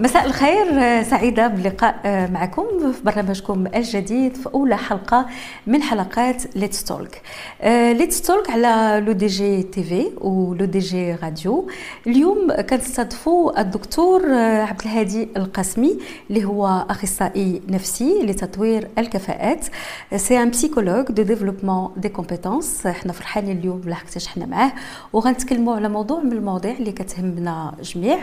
مساء الخير سعيدة باللقاء معكم في برنامجكم الجديد في أولى حلقة من حلقات Let's Talk Let's Talk على لو دي جي تي في ولو دي جي راديو. اليوم كنستضيفوا الدكتور عبد الهادي القاسمي اللي هو أخصائي نفسي لتطوير الكفاءات. c'est un psychologue du développement des compétences إحنا فرحانين اليوم لحقتاش حنا معاه. وغنتكلموا على موضوع من المواضيع اللي كتهمنا جميع.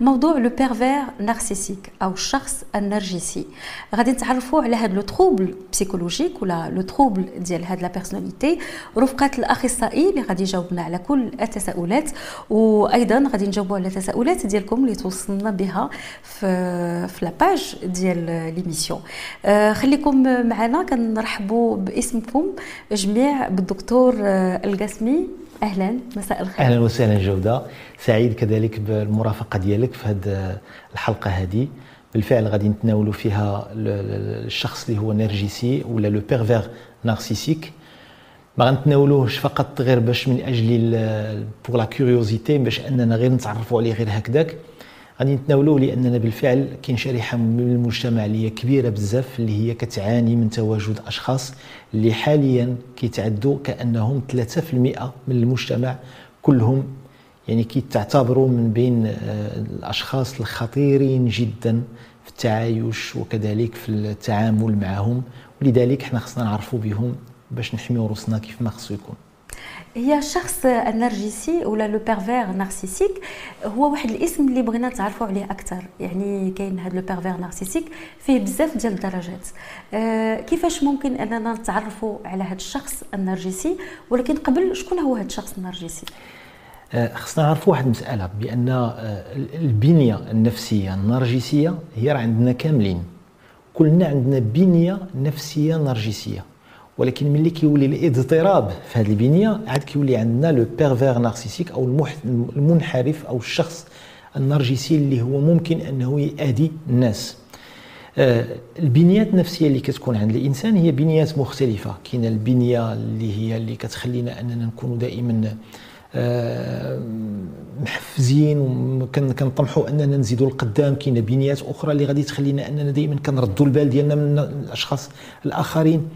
موضوع le pervers narcissique أو الشخص النرجسي غادي نتعرفوا على هذا le trouble psychologique ولا le trouble ديال هاد la personnalité رفقه الاخصائي اللي غادي يجاوبنا على كل التساؤلات وأيضا غادي نجاوبوا على التساؤلات ديالكم اللي توصلنا بها في في la page ديال l'émission خليكم معنا كنرحبوا باسمكم جميع بالدكتور القاسمي أهلا مساء الخير. أهلا وسهلا جودة. سعيد كذلك بالمرافقة ديالك في هذه الحلقة هذه بالفعل غادي نتناولوا فيها الشخص اللي هو نرجسي ولا le pervers narcissique ما غنتناولوهش فقط غير باش من أجل pour la curiosité باش أننا غير نتعرفوا عليه غير هكذاك. غادي نتناولوه لأننا بالفعل كاين شريحة من المجتمع اللي هي كبيرة بزاف اللي هي كتعاني من تواجد أشخاص اللي حاليا كيتعدوا كأنهم 3% من المجتمع كلهم. يعني كيتعتبروا من بين الأشخاص الخطيرين جدا في التعايش وكذلك في التعامل معهم. ولذلك إحنا خصنا نعرفوا بهم باش نحميو روسنا كيف ما خصو يكون. هي الشخص النرجسي ولا le pervers narcissique هو واحد الاسم اللي بغينا نتعرفوا عليه أكثر يعني كاين هذا le pervers narcissique فيه بزاف ديال الدرجات. آه كيفاش ممكن أننا نتعرفوا على هذا الشخص النرجسي؟ ولكن قبل شكون هو هذا الشخص النرجسي؟ آه خصنا نعرفوا واحد المسألة بأن آه البنية النفسية النرجسية هي راه عندنا كاملين. كلنا عندنا بنية نفسية نرجسية. ولكن ملي كيولي الاضطراب في هذه البنية عاد كيولي عندنا le pervers narcissique أو المنحرف أو الشخص النرجسي اللي هو ممكن أنه يأذي الناس. آه البنيات النفسية اللي كتكون عند الإنسان هي بنيات مختلفة. كاين البنية اللي هي اللي كتخلينا أننا نكونوا دائما آه محفزين وكنطمحوا أننا نزيدوا لقدام كاين بنيات أخرى اللي غادي تخلينا أننا دائما كنردوا البال ديالنا من الأشخاص الآخرين.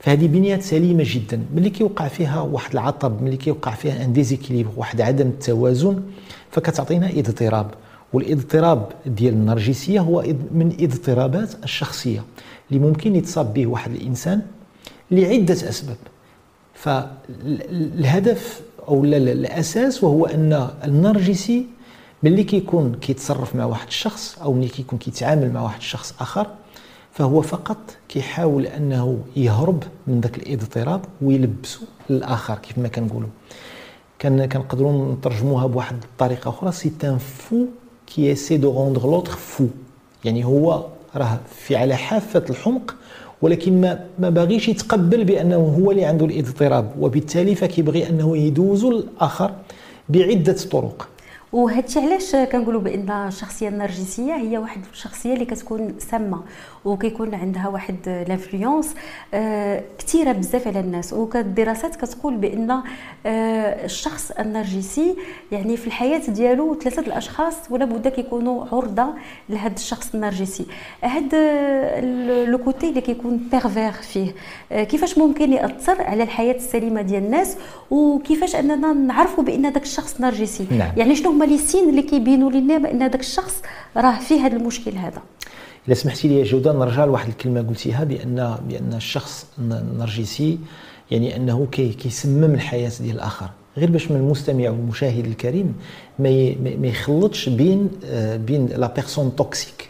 فهذه بنيات سليمة جدا ملي كيوقع فيها واحد العطب ملي كيوقع فيها ان ديزيكيليبر واحد عدم التوازن فكتعطينا اضطراب. والاضطراب ديال النرجسية هو من اضطرابات الشخصية اللي ممكن يتصاب به واحد الإنسان لعدة أسباب. فالهدف أو الأساس وهو أن النرجسي ملي كيكون كيتصرف مع واحد الشخص أو ملي كيكون كيتعامل مع واحد الشخص آخر فهو فقط كيحاول أنه يهرب من ذاك الاضطراب ويلبسه للآخر كيف ما كنقولوا. كان كنقدروا نترجموها بواحد الطريقة أخرى c'est un fou qui essaie de rendre l'autre fou. يعني هو راه في على حافة الحمق ولكن ما ما باغيش يتقبل بأنه هو اللي عنده الاضطراب وبالتالي فكيبغي أنه يدوزو الآخر بعدة طرق. وهادشي علاش كنقولوا بأن الشخصيه النرجسيه هي واحد الشخصية اللي كتكون سامة. وكيكون عندها واحد l'influence آه كثيره بزاف على الناس. وكالدراسات كتقول بأن آه الشخص النرجسي يعني في الحياة ديالو ثلاثة الأشخاص ولا بد كيكونوا عرضة لهذا الشخص النرجسي. هاد le côté اللي كيكون pervers فيه آه كيفاش ممكن يأثر على الحياة السليمة ديال الناس؟ وكيفاش أننا نعرفوا بأن داك الشخص نرجسي؟ نعم. يعني شنو هما les signes اللي كيبينوا لنا بأن داك الشخص راه فيه هذا المشكل هذا؟ إلا سمحتي لي جودة نرجع لواحد الكلمة قلتيها بان بأن الشخص النرجسي يعني أنه كي كيسمم الحياة ديال الآخر. غير باش من المستمع والمشاهد الكريم ما يخلطش بين بين la personne toxique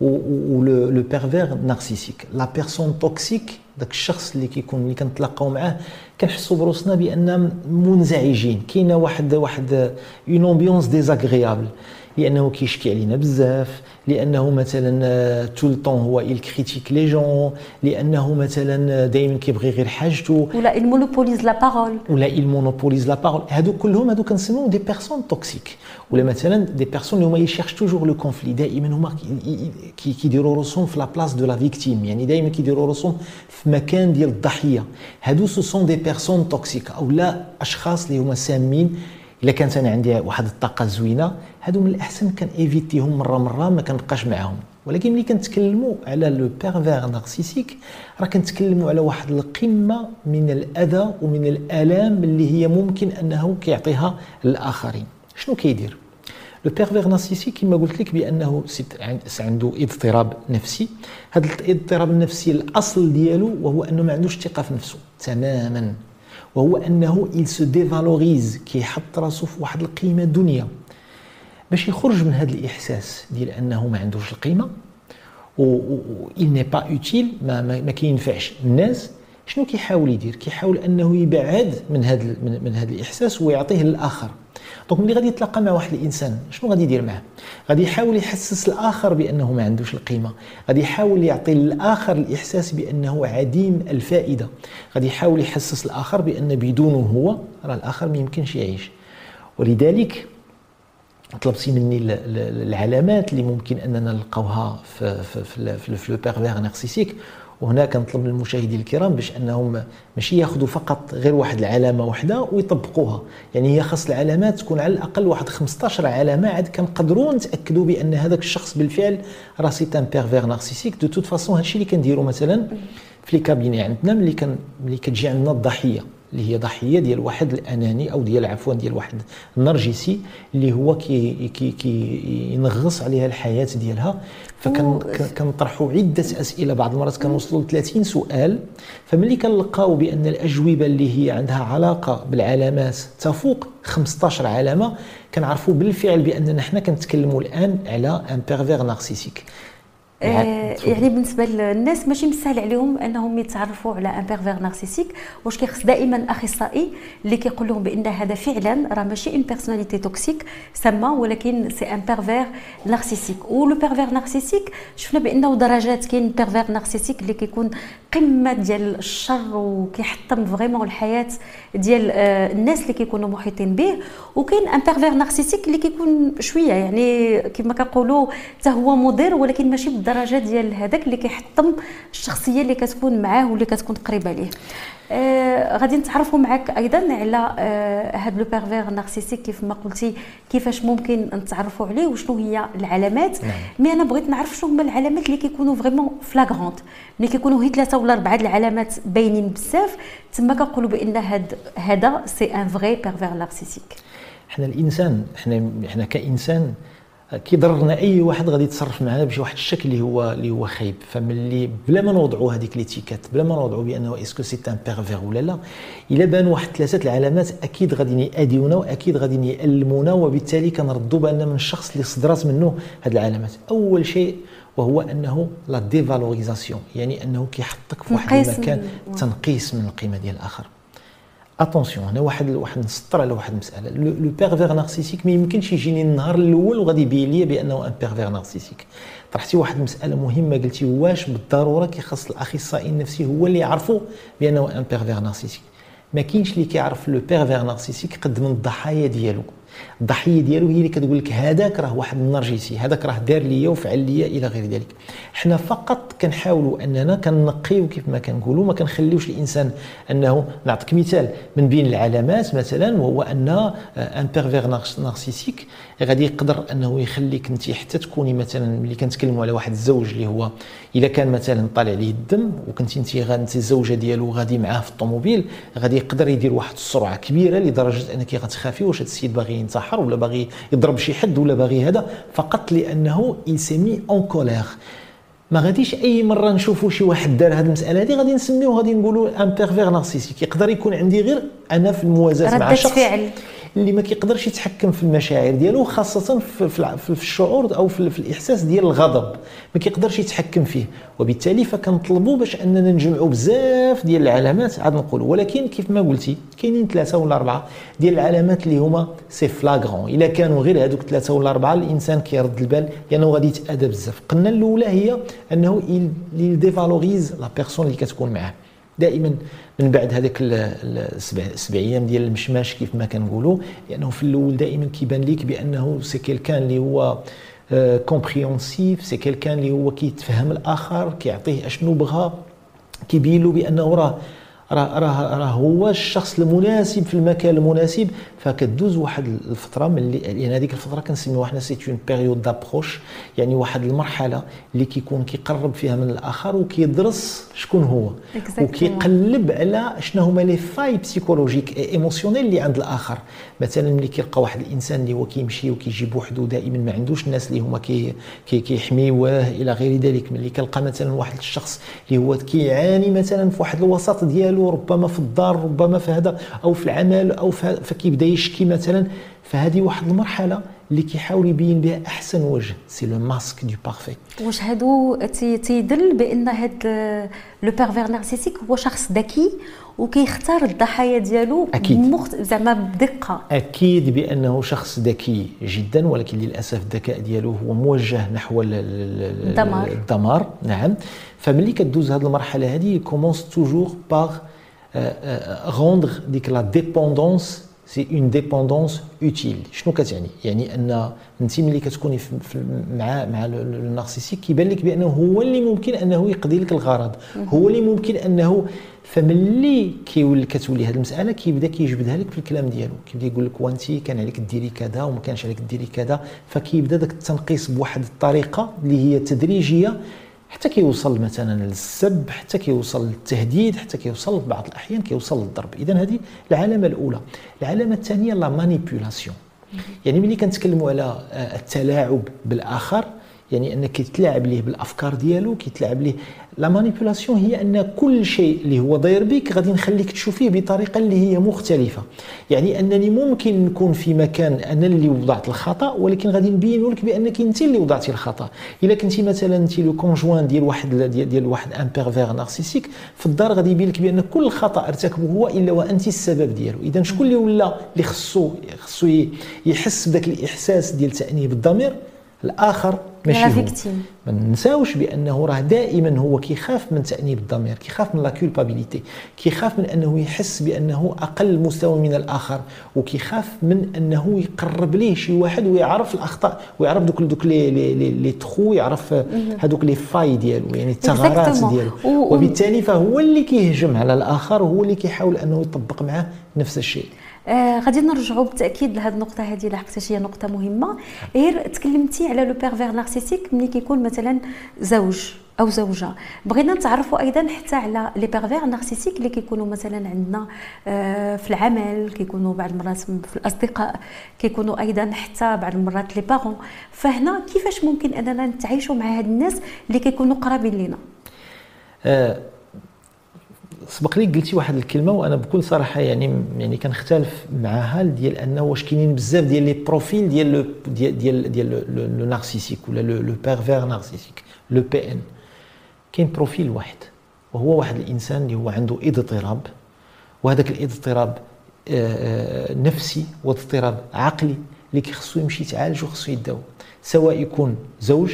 و le pervers narcissique la personne toxique داك الشخص اللي كيكون اللي كنتلاقاو معاه كنحسوا بروسنا بأن منزعجين. كاينة واحد واحد une ambiance désagréable لأنه كيشكي علينا بزاف لأنه مثلا tout le temps هو il critique les gens لأنه مثلا دائما كيبغي غير حاجته. ولا il monopolise la parole. ولا il monopolise la parole. هادو كلهم هادو كنسميهم des personnes toxiques ولا مثلا des personnes اللي هما ils cherchent toujours le conflit دائما هما كيديروا راسهم في la place de la victime يعني دائما كيديروا راسهم في مكان ديال الضحية. هادو ce sont des personnes toxiques أو لا أشخاص اللي هما سامين إلا كانت أنا عندي واحد الطاقة زوينة هادو من الأحسن كان éviter هم مرة مرة ما كنبقاش معاهم. ولكن ملي كنتكلموا على le pervers narcissique راه كنتكلموا على واحد القمة من الأذى ومن الآلام اللي هي ممكن أنه كيعطيها للاخرين شنو كيدير؟ le pervers narcissique كما قلت لك بأنه عنده اضطراب نفسي. هذا الاضطراب النفسي الأصل ديالو وهو أنه ما عندوش ثقة في نفسه تماما. وهو أنه il se dévalorise كيحط راسو في واحد القيمة دنيا باش يخرج من هذا الإحساس ديال أنه ما عندوش القيمة و il n'est pas utile ما, ما, كينفعش الناس شنو كيحاول يدير؟ كيحاول أنه يبعد من هذا من هذا الإحساس ويعطيه للآخر. دونك ملي غادي يتلاقى مع واحد الإنسان شنو غادي يدير معاه؟ غادي يحاول يحسس الآخر بأنه ما عندوش القيمة. غادي يحاول يعطي للآخر الإحساس بأنه عديم الفائدة. غادي يحاول يحسس الآخر بأن بدونه هو راه الآخر ما يمكنش يعيش. ولذلك طلبتي مني العلامات اللي ممكن أننا نلقاوها في في في, في, في le pervers narcissique وهنا كنطلب من المشاهدين الكرام باش انهم ماشي ياخذوا فقط غير واحد العلامة واحدة ويطبقوها. يعني هي خاص العلامات تكون على الأقل واحد 15 علامة عاد كنقدروا نتأكدوا بأن هذاك الشخص بالفعل راه c'est un pervers narcissique de toute façon هادشي اللي كنديروا مثلا في les cabinets عندنا ملي كان ملي كتجي عندنا الضحية اللي هي ضحية ديال واحد الأناني أو ديال عفوا ديال واحد النرجسي اللي هو كي كي كي ينغص عليها الحياة ديالها. فكنطرحوا عدة أسئلة بعض المرات كنوصلوا ل 30 سؤال. فملي كنلقاو بأن الأجوبة اللي هي عندها علاقة بالعلامات تفوق 15 علامة كنعرفوا بالفعل بأننا حنا كنتكلموا الآن على un pervers narcissique آه، يعني بالنسبة للناس ماشي مسهل عليهم أنهم يتعرفوا على un pervers narcissique واش كيخص دائما أخصائي اللي كيقول لهم بأن هذا فعلا راه ماشي une personnalité toxique سما ولكن c'est un pervers narcissique و le pervers narcissique شفنا بأنه درجات كاين pervers narcissique اللي كيكون قمة ديال الشر وكيحطم vraiment الحياة ديال آه، الناس اللي كيكونوا محيطين به. وكاين un pervers narcissique اللي كيكون شوية يعني كما كنقولوا حتى هو مضر ولكن ماشي بالدرجه ديال هذاك اللي كيحطم الشخصية اللي كتكون معاه واللي كتكون قريبة ليه. آه غادي نتعرفوا معك أيضا على آه هاد le pervers narcissique كيف ما قلتي كيفاش ممكن نتعرفوا عليه وشنو هي العلامات. نعم. mais أنا بغيت نعرف شنو هما العلامات اللي كيكونوا vraiment flagrantes ملي كيكونوا هي ثلاثة ولا أربعة العلامات باينين بزاف. تما كنقولوا بأن هاد هذا c'est un vrai pervers narcissique حنا الإنسان حنا حنا كإنسان كيضرنا أي واحد غادي يتصرف معنا بشي واحد الشكل اللي هو اللي هو خايب. فملي بلا ما نوضعوا هذيك l'étiquette بلا ما نوضعوا بأنه est-ce que c'est un pervers ولا لا إلا بان واحد ثلاثة العلامات أكيد غادي يأذيونا وأكيد غادي يألمونا وبالتالي كنردوا بالنا من الشخص اللي صدرات منه هذه العلامات. أول شيء وهو أنه la dévalorisation يعني أنه كيحطك في واحد المكان تنقيس من القيمة ديال الآخر. attention هنا واحد واحد نسطر على واحد المسألة. le pervers narcissique ما يمكنش يجيني النهار الأول وغادي يبين لي بأنه un pervers narcissique طرحتي واحد المسألة مهمة قلتي واش بالضرورة كيخص الأخصائي النفسي هو اللي يعرفوا بأنه un pervers narcissique ما كاينش اللي كيعرف le pervers narcissique قد من الضحايا ديالو. الضحيه ديالو هي اللي كتقول لك هذاك راه واحد النرجسي هذاك راه دار ليا وفعل ليا إلى غير ذلك. حنا فقط كنحاولوا أننا كنقيو كيف ما كنقولوا ما كنخليوش الإنسان أنه نعطيك مثال من بين العلامات مثلا وهو أن ان بيرفير نارسيسيك غادي يقدر أنه يخليك أنت حتى تكوني مثلا ملي كنتكلموا على واحد الزوج اللي هو الا كان مثلا طالع عليه الدم وكنت أنت أنت الزوجة ديالو غادي معاه في الطوموبيل غادي يقدر يدير واحد السرعة كبيرة لدرجة أنك غتخافي واش هذا السيد باغي ينتحر ولا باغي يضرب شي حد ولا باغي هذا فقط لأنه mis en colère ما غاديش أي مرة نشوفوا شي واحد دار هذه المسألة هذه غادي نسميوه غادي نقولوا un pervers narcissique يقدر يكون عندي غير أنا في الموازاة مع شخص فعل. اللي ما كيقدرش يتحكم في المشاعر ديالو خاصة في, في الشعور أو في, في الإحساس ديال الغضب ما كيقدرش يتحكم فيه. وبالتالي فكنطلبوا باش أننا نجمعوا بزاف ديال العلامات عاد نقولوا ولكن كيف ما قلتي كاينين ثلاثة ولا أربعة ديال العلامات اللي هما c'est flagrant. إلا كانوا غير هذوك ثلاثة ولا أربعة الإنسان كيرد البال لأنه غادي يتاذى بزاف. قلنا الأولى هي أنه dévalorise la personne اللي كتكون معاه. دائما من بعد هذاك السبع سبع أيام ديال المشماش كيف ما كنقولوا لأنه في الأول دائما كيبان لك بأنه c'est quelqu'un اللي هو compréhensif c'est quelqu'un اللي هو كيتفهم الآخر كيعطيه أشنو بغى كيبين له بأنه راه راه راه هو الشخص المناسب في المكان المناسب. فكدوز واحد الفترة من اللي يعني هذيك الفترة كنسميوها حنا c'est une période d'approche يعني واحد المرحلة اللي كيكون كيقرب فيها من الآخر وكيدرس شكون هو. وكيقلب على شنو هما les failles psychologiques émotionnelles اللي عند الآخر. مثلا ملي كيلقى واحد الإنسان اللي هو كيمشي وكيجي بوحدو دائما ما عندوش الناس اللي هما كي كيحميوه إلى غير ذلك. ملي كيلقى مثلا واحد الشخص اللي هو كيعاني مثلا في واحد الوسط ديالو ربما في الدار ربما في هذا أو في العمل أو فكيبدا يشكي مثلا فهذه واحد المرحلة اللي كيحاول يبين بها أحسن وجه c'est le masque de parfait واش هادو تيدل بأن هاد le pervers narcissique هو شخص ذكي وكيختار الضحايا ديالو أكيد. مخت... زعما بدقة. أكيد بأنه شخص ذكي جدا ولكن للأسف الذكاء ديالو هو موجه نحو الدمار. الدمار. نعم. فملي كدوز هذه المرحلة هذه commence toujours par rendre ديك la dépendance c'est une dépendance utile شنو كتعني يعني ان انت ملي كتكوني مع مع ال narcissique كيبان لك بانه هو اللي ممكن انه يقضي لك الغرض هو اللي ممكن انه فملي كيولي كتولي هذه المساله كيبدا كيجبدها لك في الكلام ديالو كيبدا يقول لك وانت كان عليك ديري كذا وما كانش عليك ديري كذا فكيبدا داك التنقيص بواحد الطريقة اللي هي تدريجيه حتى كيوصل مثلا للسب حتى كيوصل للتهديد حتى كيوصل في بعض الأحيان كيوصل للضرب. اذا هذه العلامة الأولى. العلامة الثانية la manipulation. يعني ملي كنتكلموا على التلاعب بالآخر يعني انك كيتلاعب ليه بالأفكار ديالو كيتلاعب ليه la manipulation هي أن كل شيء اللي هو داير بك غادي نخليك تشوفيه بطريقة اللي هي مختلفة. يعني أنني ممكن نكون في مكان أنا اللي وضعت الخطأ ولكن غادي نبين لك بأنك أنت اللي وضعتي الخطأ. إلا كنتي مثلا انت le conjoint ديال واحد ديال, واحد un pervers narcissique في الدار غادي يبين لك بأن كل خطأ ارتكبه هو إلا وانت السبب ديالو. اذا شكون اللي ولا اللي خصو خصو يحس بداك الإحساس ديال تأنيب الضمير؟ الآخر ماشي هو. ما ننساوش بأنه راه دائما هو كيخاف من تأنيب الضمير كيخاف من la culpabilité كيخاف من أنه يحس بأنه أقل مستوى من الآخر وكيخاف من أنه يقرب ليه شي واحد ويعرف الأخطاء ويعرف دوك دوك لي لي لي تخو يعرف هذوك لي فاي ديالو يعني الثغرات ديالو. وبالتالي فهو اللي كيهجم على الآخر وهو اللي كيحاول أنه يطبق معه نفس الشيء. آه غادي نرجعوا بالتأكيد لهذه النقطة هذه لحقتها هي نقطة مهمة. غير تكلمتي على le pervers narcissique ملي كيكون مثلا زوج أو زوجة. بغينا نتعرفوا أيضا حتى على les pervers narcissiques اللي كيكونوا مثلا عندنا آه في العمل كيكونوا بعض المرات في الأصدقاء كيكونوا أيضا حتى بعض المرات les parents فهنا كيفاش ممكن أننا نتعايشوا مع هاد الناس اللي كيكونوا قرابين لينا؟ آه سبق لي قلتي واحد الكلمة وأنا بكل صراحة يعني يعني كنختلف معها ديال أنه واش كاينين بزاف ديال les profils ديال le ديال ديال ديال le narcissique ولا le pervers narcissique le PN كاين profil واحد وهو واحد الإنسان اللي هو عنده اضطراب وهذاك الاضطراب نفسي واضطراب عقلي اللي خصو يمشي يتعالج وخصو يداو سواء يكون زوج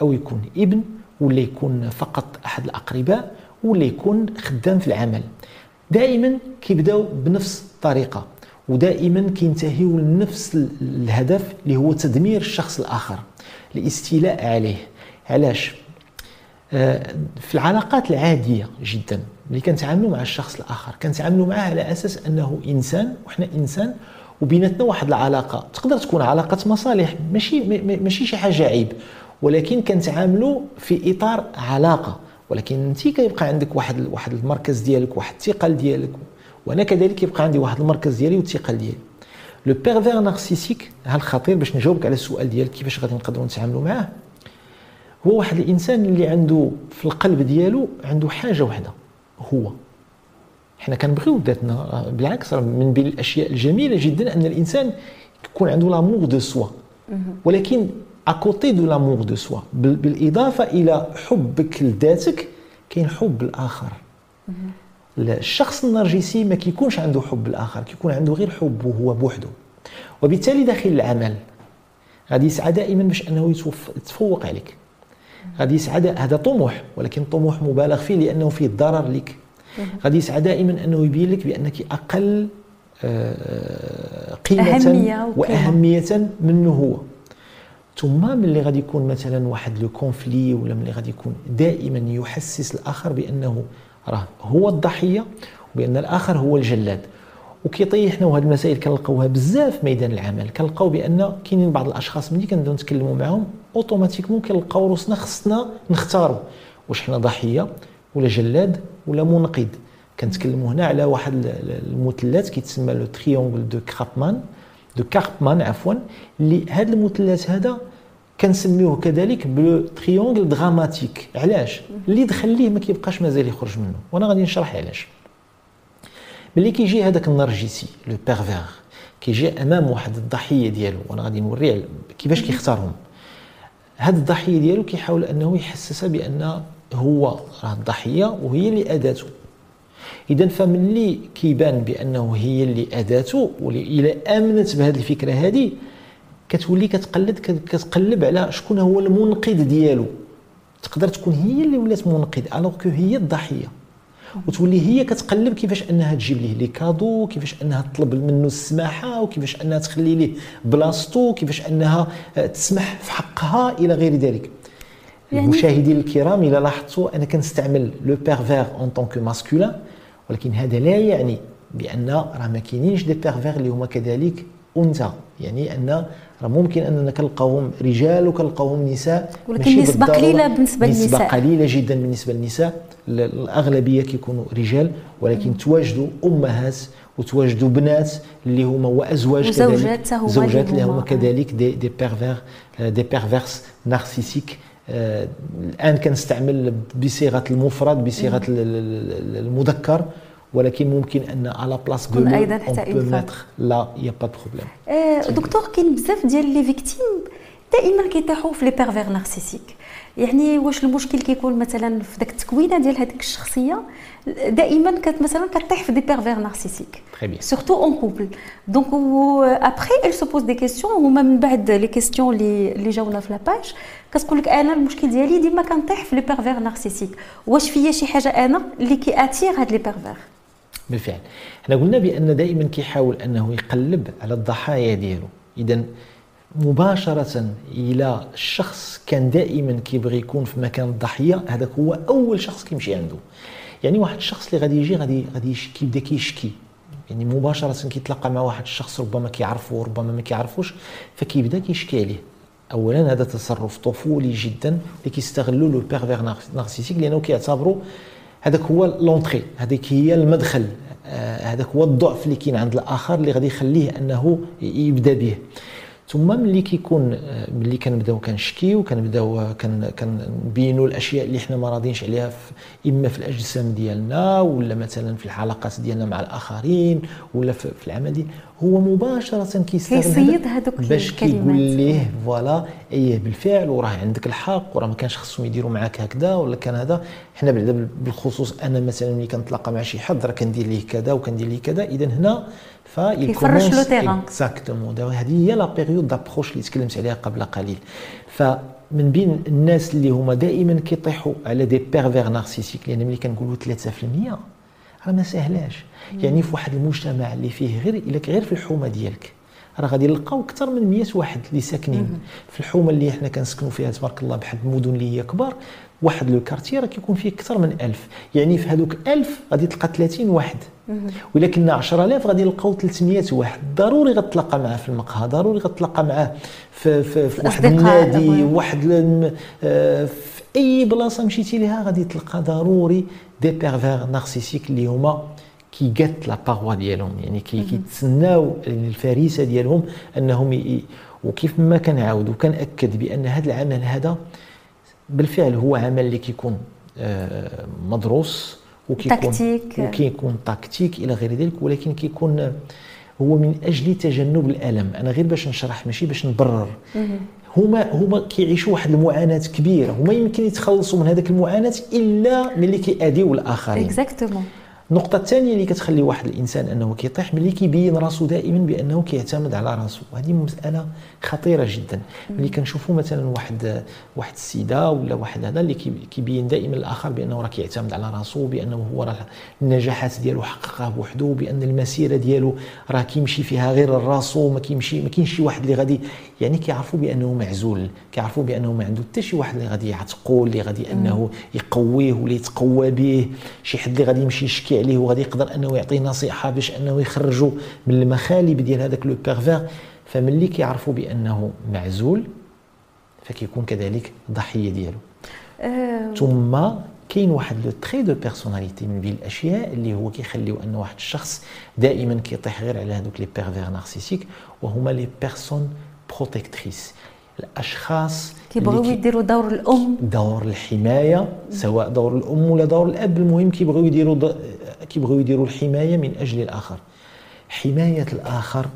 أو يكون ابن ولا يكون فقط أحد الأقرباء ولا يكون خدام في العمل. دائما كيبداو بنفس الطريقة ودائما كينتهيوا لنفس الهدف اللي هو تدمير الشخص الآخر الاستيلاء عليه. علاش؟ آه، في العلاقات العادية جدا اللي كنتعاملوا مع الشخص الآخر كنتعاملوا معاه على أساس أنه إنسان وحنا إنسان وبيناتنا واحد العلاقة. تقدر تكون علاقة مصالح ماشي ماشي شي حاجة عيب ولكن كنتعاملوا في إطار علاقة. ولكن انت كيبقى عندك واحد واحد المركز ديالك واحد الثقل ديالك. وأنا كذلك كيبقى عندي واحد المركز ديالي والثقل ديالي. لو بيرفير نارسيسيك ها الخطير باش نجاوبك على السؤال ديالك كيفاش غادي نقدروا نتعاملوا معاه؟ هو واحد الإنسان اللي عنده في القلب ديالو عنده حاجة واحدة هو. حنا كنبغيو ذاتنا بالعكس من بين الأشياء الجميلة جدا أن الإنسان يكون عنده l'amour de soi ولكن à côté de l'amour de soi بالاضافه إلى حبك لذاتك كاين حب الآخر الشخص النرجسي ما كيكونش عنده حب الآخر كيكون عنده غير حب هو بوحده وبالتالي داخل العمل غادي يسعى دائما باش انه يتفوق عليك غادي يسعى هذا طموح ولكن طموح مبالغ فيه لأنه فيه ضرر لك غادي يسعى دائما انه يبين لك بانك أقل قيمه أهمية واهميه منه هو ثم ملي غادي يكون مثلا واحد لو كونفلي ولا ملي غادي يكون دائما يحسس الآخر بأنه راه هو الضحية بان الآخر هو الجلاد. وكيطيحنا وهذه المسائل كنلقاوها بزاف في ميدان العمل. كنلقاو بأن كاينين بعض الأشخاص ملي كنبداو نتكلموا معاهم automatiquement كنلقاو روسنا خصنا نختاروا واش حنا ضحية ولا جلاد ولا منقذ كنتكلموا هنا على واحد المثلث كيتسمى le triangle de كرابمان de Karpman عفوا اللي هذا المثلث هذا كنسميوه كذلك ب le triangle dramatique علاش اللي دخل ليه ما كيبقاش مازال يخرج منه وأنا غادي نشرح علاش ملي كيجي هذاك النرجسي le pervers كيجي امام واحد الضحيه ديالو وأنا غادي نوري كيفاش كيختارهم هذه الضحيه ديالو كيحاول انه يحسسها بان هو راه الضحيه وهي اللي اذاته اذا فملي كيبان بأنه هي اللي اذاته وإلى آمنت بهذه الفكرة هذه كتولي كتقلد كتقلب على شكون هو المنقذ ديالو. تقدر تكون هي اللي ولات منقذ alors que هي الضحية. وتولي هي كتقلب كيفاش أنها تجيب ليه les cadeaux كيفاش أنها تطلب منه السماحة وكيفاش أنها تخلي ليه بلاصتو كيفاش أنها تسمح في حقها إلى غير ذلك. يعني المشاهدين الكرام إلى لاحظتوا أنا كنستعمل le pervers en tant que masculin ولكن هذا لا يعني بأن راه ما كاينينش des pervers اللي هما كذلك أنثى. يعني أن راه ممكن أننا كنلقاوهم رجال وكنلقاوهم نساء ولكن نسبة قليلة بالنسبة للنساء. نسبه قليلة جدا بالنسبة للنساء. الأغلبية كيكونوا رجال ولكن تواجدوا أمهات وتواجدوا بنات اللي هما وأزواج كذلك زوجات اللي هما. كذلك des des pervers des perverses narcissiques الآن كنستعمل بصيغة المفرد بصيغة المذكر ولكن ممكن أن على place de أيضا حتى là y a pas problème دكتور كاين بزاف ديال les victimes دائما كيطيحوا في les pervers narcissiques يعني واش المشكل كيكون مثلا في داك التكوينة ديال هذيك الشخصية؟ دائما كت مثلا كطيح في دي بيرفير نارسيسيك سورتو اون كوبل دونك ابخي ال سو بوز دي كيسيون هما من بعد لي كيسيون اللي اللي جاونا في لاباج كتقول لك أنا المشكل ديالي ديما كنطيح في لي بيرفير نارسيسيك واش فيا شي حاجة أنا اللي كياتير هاد لي بيرفير بالفعل. إحنا قلنا بأن دائما كيحاول أنه يقلب على الضحايا ديالو. اذا مباشرة إلى الشخص كان دائما كيبغي يكون في مكان الضحية هذاك هو أول شخص كيمشي عنده. يعني واحد الشخص اللي غادي يجي غادي غادي كيبدأ كيشكي. يعني مباشرة كيتلاقى مع واحد الشخص ربما كيعرفه ربما ما كيعرفوش فكيبدأ كيشكي عليه. اولا هذا تصرف طفولي جدا اللي كيستغلوا le pervers narcissique لأنه كيعتبروا هذاك هو l'entrée هذيك هي المدخل هذاك هو الضعف اللي كاين عند الآخر اللي غادي يخليه أنه يبدأ به. ثم ملي كيكون ملي كنبداو كنشكيو كنبداو كنبينوا الأشياء اللي حنا ما راضينش عليها في إما في الأجسام ديالنا ولا مثلا في الحلقات ديالنا مع الآخرين ولا في العمل ديال هو مباشرة كيستغل كيصيد هذوك باش كيقول ليه فوالا إيه بالفعل وراه عندك الحق وراه ما كانش خصهم يديروا معاك هكذا ولا كان هذا. حنا بعدا بالخصوص أنا مثلا ملي كنتلاقى مع شي حد راه كندير ليه كذا وكندير ليه كذا. اذا هنا فيفرش لو تيران اكزاكتومون هذه هي لا بيريود دابروش اللي تكلمت عليها قبل قليل فمن بين الناس اللي هما دائما كيطيحوا على des pervers narcissiques لأن ملي كنقولوا 3% راه ما سهلاش يعني في واحد المجتمع اللي فيه غير لك غير في الحومه ديالك راه غادي نلقاو أكثر من 100 واحد اللي ساكنين في الحومة اللي حنا كنسكنوا فيها تبارك الله بحال المدن اللي هي كبار. واحد le quartier راه كيكون فيه أكثر من 1000 يعني في هذوك 1000 غادي تلقى 30 واحد. ولا كنا 10000 غادي نلقاو 300 واحد. ضروري غتلاقى معاه في المقهى ضروري غتلاقى معاه في, في, في واحد النادي واحد آه، في أي بلاصة مشيتي لها غادي تلقى ضروري des pervers narcissiques اللي هما كي جات la proie ديالهم يعني كي كيتسناو الفريسة ديالهم أنهم ي... وكيف ما كنعاود وكناكد بأن هذا العمل هذا بالفعل هو عمل اللي كيكون آه، مدروس وكيكون تكتيك. وكيكون تكتيك إلى غير ذلك ولكن كيكون هو من أجل تجنب الألم. أنا غير باش نشرح ماشي باش نبرر. هما هما كيعيشوا واحد المعاناة كبيرة. هما يمكن يتخلصوا من هذاك المعاناة إلا ملي كيأذيو الآخرين. exactement النقطة الثانية اللي كتخلي واحد الإنسان أنه كيطيح ملي كيبين راسو دائما بأنه كيعتمد على راسو. وهذه مسألة خطيرة جدا. ملي كنشوفوا مثلا واحد واحد السيدة ولا واحد هذا اللي كيبين دائما الآخر بأنه راه كيعتمد على راسو بأنه هو راه النجاحات ديالو حققها بوحدو بأن المسيرة ديالو راه كيمشي فيها غير راسو ما كيمشي ما كاينش شي واحد اللي غادي يعني كيعرفوا بأنه معزول كيعرفوا بأنه ما عنده حتى شي واحد اللي غادي يعتقو اللي غادي أنه يقويه ولا يتقوى به شي حد اللي غادي يمشي يشكي كيشفي عليه وغادي يقدر أنه يعطيه نصيحة باش أنه يخرجوا من المخالب ديال هذاك le pervers فملي كيعرفوا بأنه معزول فكيكون كذلك ضحية ديالو. أه ثم كاين واحد le trait de personnalité من بين الأشياء اللي هو كيخليو أن واحد الشخص دائما كيطيح غير على هذوك les pervers narcissiques وهما les personnes protectrices. الأشخاص كيبغيو يديروا دور الأم. دور الحماية سواء دور الأم ولا دور الأب. المهم كيبغيو يديروا كيبغيو يديروا الحماية من أجل الآخر. حماية الآخر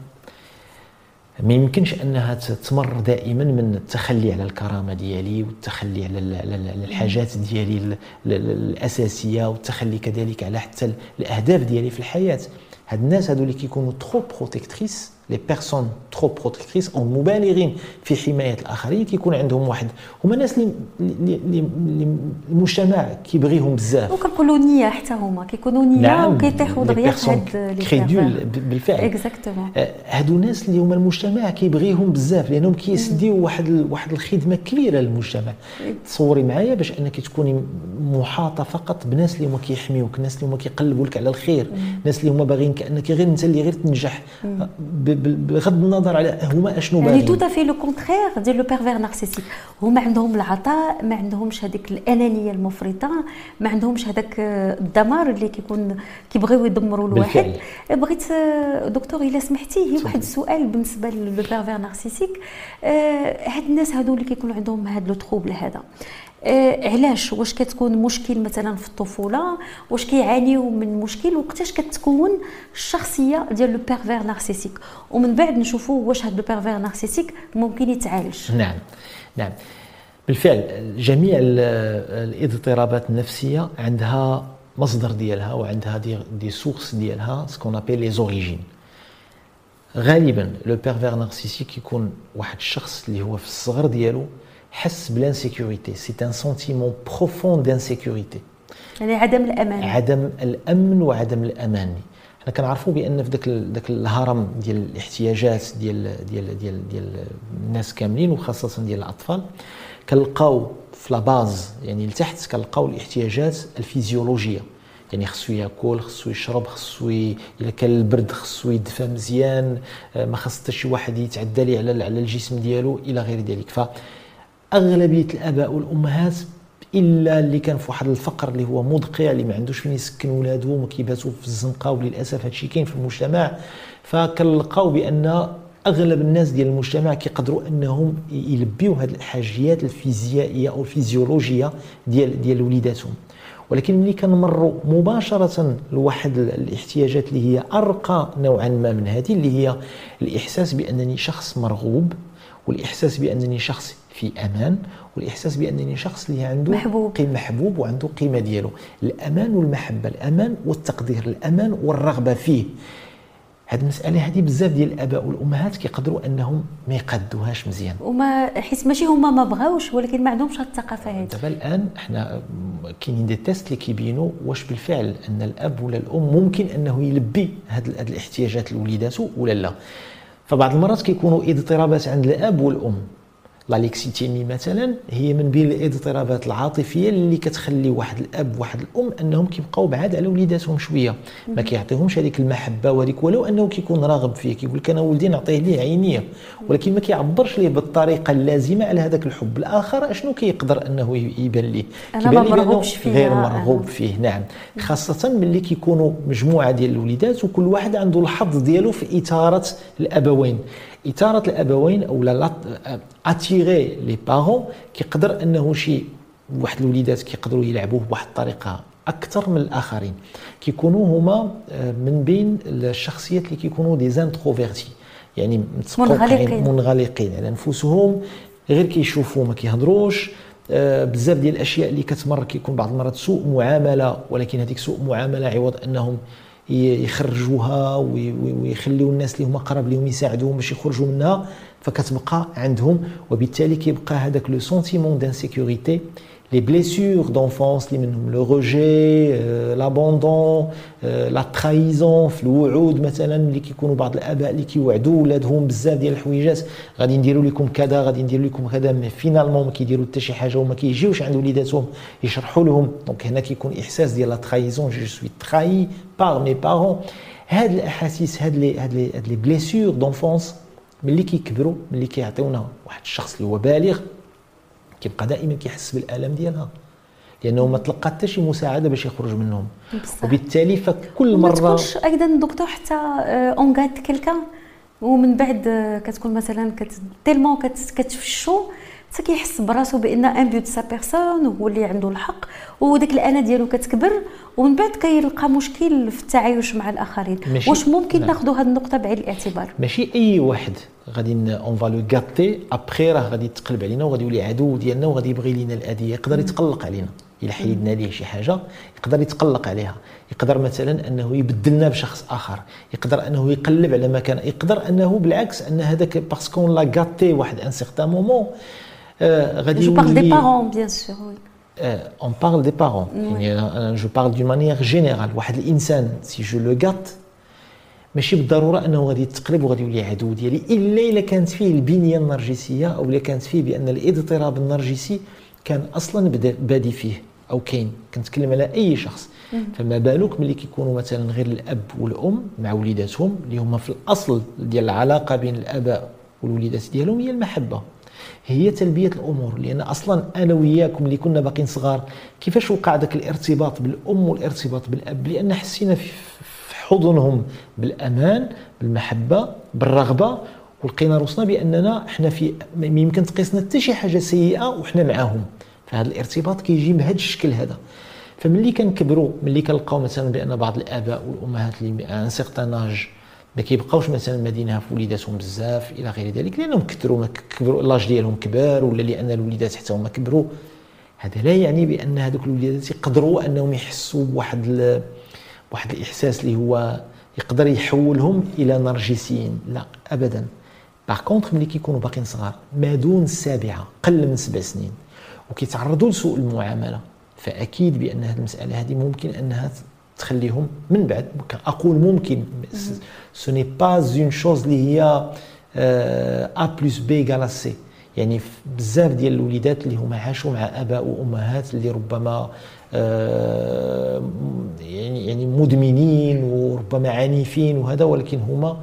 ما يمكنش أنها تمر دائما من التخلي على الكرامة ديالي والتخلي على الحاجات ديالي الأساسية والتخلي كذلك على حتى الأهداف ديالي في الحياة. هاد الناس هادو اللي كيكونوا trop protectrices les personnes trop protectrices أو مبالغين في حماية الآخرين كيكون عندهم واحد. هما ناس اللي اللي المجتمع كيبغيهم بزاف. وكنقولوا نية حتى هما. كيكونوا نية نعم وكيطيحوا دغيا في هاد crédules بالفعل. exactement آه، هادو الناس اللي هما المجتمع كيبغيهم بزاف لأنهم كيسديو واحد واحد الخدمة كبيرة للمجتمع. تصوري معايا باش أنك تكوني محاطة فقط بناس اللي هما كيحميوك الناس اللي هما كيقلبوا لك على الخير الناس اللي هما باغيين كأنك غير أنت اللي غير تنجح بغض النظر على هما أشنو يعني تو في le contraire ديال le pervers narcissique هما عندهم العطاء ما عندهمش هذيك الأنانية المفرطة ما عندهمش هذاك الدمار اللي كيكون كيبغيو يدمروا الواحد. بغيت دكتور إلا سمحتي هي واحد السؤال بالنسبة ل le pervers narcissique هاد الناس هادو اللي كيكون عندهم هاد le trouble هذا. آه علاش؟ واش كتكون مشكل مثلا في الطفولة؟ واش كيعانيو من مشكل؟ وقتاش كتكون الشخصية ديال le pervers narcissique ومن بعد نشوفوا واش هذا le pervers narcissique ممكن يتعالج. نعم نعم. بالفعل جميع الاضطرابات النفسية عندها مصدر ديالها وعندها des, des sources ديالها ce qu'on appelle les origines غالبا le pervers narcissique يكون واحد الشخص اللي هو في الصغر ديالو حس ب l'insécurité c'est un sentiment profond d'insécurité يعني عدم الأمان. عدم الأمن وعدم الأمان. حنا كنعرفوا بأن في ذاك ذاك الهرم ديال الاحتياجات ديال ديال ديال ديال الناس كاملين وخاصة ديال الأطفال كنلقاو في la base يعني لتحت كنلقاو الاحتياجات الفيزيولوجية. يعني خصو ياكل خصو يشرب خصو إلا كان البرد خصو يدفى مزيان ما خص حتى شي واحد يتعدى ليه على على الجسم ديالو إلى غير ذلك. ف أغلبية الآباء والأمهات إلا اللي كان في واحد الفقر اللي هو مدقع اللي ما عندوش فين يسكن ولادو وما كيباتوا في الزنقة وللأسف هادشي كاين في المجتمع. فكنلقاو بأن أغلب الناس ديال المجتمع كيقدروا أنهم يلبيو هذه الحاجيات الفيزيائية أو الفيزيولوجية ديال ديال وليداتهم. ولكن ملي كنمروا مباشرة لواحد الاحتياجات اللي هي أرقى نوعا ما من هذه اللي هي الإحساس بأنني شخص مرغوب والإحساس بأنني شخص في أمان والإحساس بأنني شخص اللي عنده محبوب. قيمه محبوب وعنده قيمة ديالو. الأمان والمحبة الأمان والتقدير الأمان والرغبة فيه. هذه المسألة هذه بزاف ديال الآباء والأمهات كيقدروا أنهم ما يقدوهاش مزيان. وما حيت ماشي هما ما بغاوش ولكن ما عندهمش هذه الثقافة هذه دابا الآن إحنا كاينين des tests اللي كيبينوا واش بالفعل أن الأب ولا الأم ممكن أنه يلبي هذه الاحتياجات لوليداته ولا لا. فبعض المرات كيكونوا اضطرابات عند الأب والأم. l'alexithymie مثلا هي من بين الإضطرابات العاطفية اللي كتخلي واحد الأب وواحد الأم أنهم كيبقاو بعاد على وليداتهم شوية. ما كيعطيهمش هذيك المحبة وهذيك ولو أنه كيكون راغب فيه كيقول لك أنا ولدي نعطيه ليه عينيه. ولكن ما كيعبرش ليه بالطريقة اللازمة على هذاك الحب الآخر أشنو كيقدر أنه يبان ليه؟ كيبان ليه فيه غير مرغوب فيه نعم. خاصة ملي كيكونوا مجموعة ديال الوليدات وكل واحد عنده الحظ ديالو في إثارة الأبوين. إثارة الأبوين أو لا attirer les parents كيقدر أنه شي واحد الوليدات كيقدروا يلعبوه بواحد الطريقة أكثر من الآخرين. كيكونوا هما آه، من بين الشخصيات اللي كيكونوا des introvertis يعني منغلقين. منغلقين. على أنفسهم غير كيشوفوا ما كيهضروش. آه، بزاف ديال الأشياء اللي كتمر كيكون بعض المرات سوء معاملة ولكن هذيك سوء معاملة عوض أنهم يخرجوها ويخليو الناس اللي هما قراب لهم يساعدوهم باش يخرجوا منها فكتبقى عندهم. وبالتالي كيبقى هذاك le sentiment d'insécurité les blessures d'enfance le rejet euh, l'abandon euh, la trahison في الوعود مثلا اللي كيكونوا بعض الاباء اللي كيوعدوا ولادهم بزاف ديال الحويجات غادي نديروا لكم كذا غادي ندير لكم كذا mais finalement ما كيديروا حتى شي حاجة وما كيجيوش عند وليداتهم يشرحوا لهم donc هنا كيكون احساس ديال la trahison je suis trahi par mes parents هاد الاحاسيس هاد les هاد les هاد les blessures d'enfance ملي كيكبروا ملي كيعطيونا واحد الشخص اللي هو بالغ كيبقى دائما كيحس بالالم ديالها. لأنه ما تلقى حتى شي مساعدة باش يخرج منهم. بصح. وبالتالي فكل مرة ما تكونش أيضا دكتور حتى on gâte quelqu'un ومن بعد آه، كتكون مثلا كت tellement كتفشو حتى كيحس براسو بأن un peu sa personne هو اللي عنده الحق وديك الأنا ديالو كتكبر ومن بعد كيلقى مشكل في التعايش مع الآخرين. واش ممكن نعم. ناخذوا هذه النقطة بعين الاعتبار؟ ماشي أي واحد غادي on va le gâter après راه غادي تقلب علينا وغادي يولي عدو ديالنا وغادي يبغي لينا الاذيه يقدر يتقلق علينا. إلا حيدنا ليه شي حاجة يقدر يتقلق عليها. يقدر مثلا أنه يبدلنا بشخص آخر. يقدر أنه يقلب على مكان يقدر أنه بالعكس أن هذاك parce que l'a gâté واحد un certain moment غادي جو بارل دي بارون بيان سور اون بارل دي بارون يعني je parle d'une manière générale واحد الانسان si je le gâte ماشي بالضرورة أنه غادي يتقلب وغادي يولي عدو ديالي. إلا إلا كانت فيه البنية النرجسية أو إلا كانت فيه بأن الاضطراب النرجسي كان أصلا بادي فيه أو كاين. كنتكلم على أي شخص. فما بالك ملي كيكونوا مثلا غير الأب والأم مع وليداتهم اللي هما في الأصل ديال العلاقة بين الآباء والوليدات ديالهم هي المحبة. هي تلبية الأمور لأن أصلا أنا وياكم اللي كنا باقيين صغار كيفاش وقع ذاك الارتباط بالأم والارتباط بالأب؟ لأن حسينا في حضنهم بالأمان بالمحبة بالرغبة ولقينا روسنا بأننا إحنا في يمكن تقيسنا حتى شي حاجة سيئة وحنا معاهم. فهذا الارتباط كيجي بهذا الشكل هذا. فملي كنكبروا ملي كنلقاو مثلا بأن بعض الآباء والأمهات اللي ان سيغتان ما كيبقاوش مثلا مدينه في وليداتهم بزاف إلى غير ذلك لأنهم كثروا كبروا لاج ديالهم كبار ولا لأن الوليدات حتى هما كبروا. هذا لا يعني بأن هذوك الوليدات يقدروا أنهم يحسوا بواحد ال... واحد الإحساس اللي هو يقدر يحولهم إلى نرجسيين لا ابدا. par contre ملي كيكونوا باقيين صغار ما دون السابعه قل من سبع سنين وكيتعرضوا لسوء المعاملة. فأكيد بأن هذه المسألة هذه ممكن أنها تخليهم من بعد. أقول ممكن ce n'est pas une chose اللي هي A plus B égal C يعني بزاف ديال الوليدات اللي هما عاشوا مع آباء وأمهات اللي ربما آه يعني يعني مدمنين وربما عنيفين وهذا ولكن هما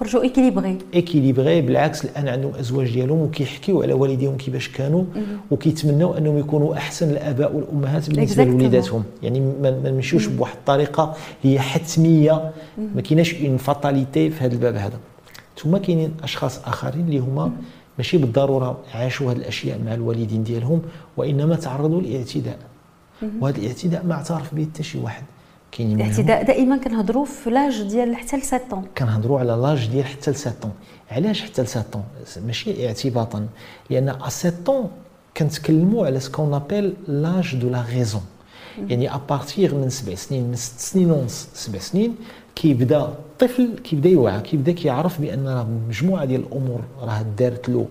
خرجوا ايكيليبري ايكيليبري بالعكس الآن عندهم أزواج ديالهم وكيحكيوا على والديهم كيفاش كانوا وكيتمنوا أنهم يكونوا أحسن الآباء والأمهات بالنسبة لوليداتهم. يعني ما نمشيوش بواحد الطريقة هي حتمية. ما كايناش une fatalité في هذا الباب هذا. ثم كاينين أشخاص آخرين اللي هما ماشي بالضرورة عاشوا هذه الأشياء مع الوالدين ديالهم وإنما تعرضوا للاعتداء. وهذا الاعتداء ما اعترف به حتى شي واحد. كاينين الاعتداء دائما كنهضروا في l'âge ديال حتى ل 7 كنهضروا على l'âge ديال حتى ل 7 علاش حتى ل 7 ماشي اعتباطا. لأن à 7 كنتكلموا على ce qu'on appelle l'âge de la raison يعني à partir من سبع سنين من ست سنين ونص سبع سنين كيبدا الطفل كيبدا يوعى كيبدا كيعرف بأن راه مجموعة ديال الأمور راه دارت له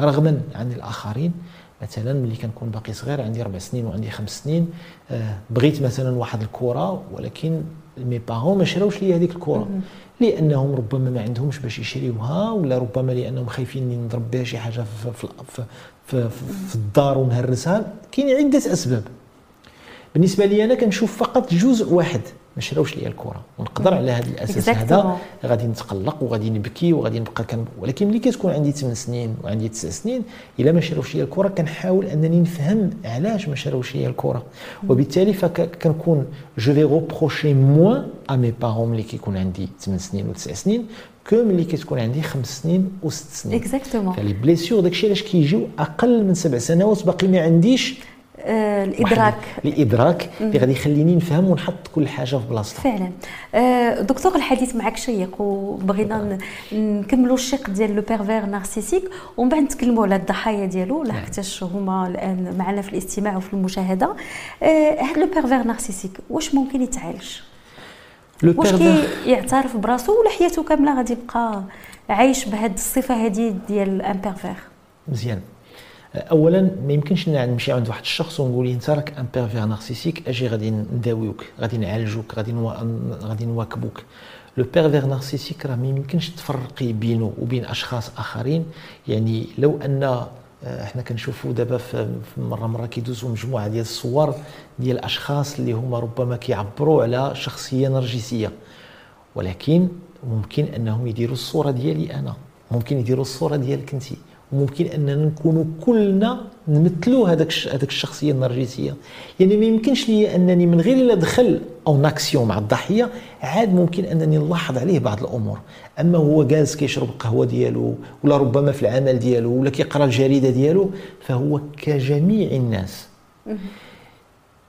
رغما عن الآخرين. مثلا ملي كنكون باقي صغير عندي أربع سنين وعندي خمس سنين آه بغيت مثلا واحد الكرة ولكن مي بارون ما شراوش لي هذيك الكرة. لأنهم ربما ما عندهمش باش يشريوها ولا ربما لأنهم خايفين نضرب بها شي حاجة في, في, في, في, في الدار ونهرسها. كاين عدة أسباب. بالنسبة لي أنا كنشوف فقط جزء واحد. ما شراوش لي الكرة. ونقدر على هذا الأساس. هذا غادي نتقلق وغادي نبكي وغادي نبقى كان ولكن ملي كتكون عندي 8 سنين وعندي 9 سنين إلا ما شراوش لي الكرة كنحاول أنني نفهم علاش ما شراوش لي الكرة. وبالتالي فكنكون je vais reprocher moins à mes parents ملي كيكون عندي 8 سنين و9 سنين que ملي كتكون عندي خمس سنين وست سنين. exactement فلي bien sûr داكشي علاش كيجيو أقل من سبع سنوات باقي ما عنديش آه، الإدراك. الادراك اللي غادي يخليني نفهم ونحط كل حاجة في بلاصتها. فعلا. آه، دكتور الحديث معك شيق وبغينا نكملوا الشق ديال le pervers narcissique ومن بعد نتكلموا على الضحايا ديالو لحقتاش هما الآن معنا في الاستماع وفي المشاهدة. هذا le pervers narcissique واش ممكن يتعالج؟ واش كيعترف براسو ولا حياته كاملة غادي يبقى عايش بهذه الصفة هذه ديال un pervers مزيان. اولا ما يمكنش نمشي عند واحد الشخص ونقول أنت راك un pervers narcissique أجي غادي نداويوك غادي نعالجوك غادي غادي نواكبوك. لو بيرفير نارسيسيك راه ما يمكنش تفرقي بينه وبين أشخاص آخرين. يعني لو أن آه، إحنا كنشوفوا دابا في مرة مرة كيدوزوا مجموعة ديال الصور ديال الاشخاص اللي هما ربما كيعبروا على شخصية نرجسية. ولكن ممكن أنهم يديروا الصورة ديالي أنا. ممكن يديروا الصورة ديالك انت وممكن أننا نكونوا كلنا نمثلوا هذاك هذاك الشخصية النرجسية. يعني ما يمكنش لي أنني من غير الا دخل en action مع الضحية عاد ممكن أنني نلاحظ عليه بعض الأمور. أما هو جالس كيشرب القهوة ديالو ولا ربما في العمل ديالو ولا كيقرأ الجريدة ديالو فهو كجميع الناس.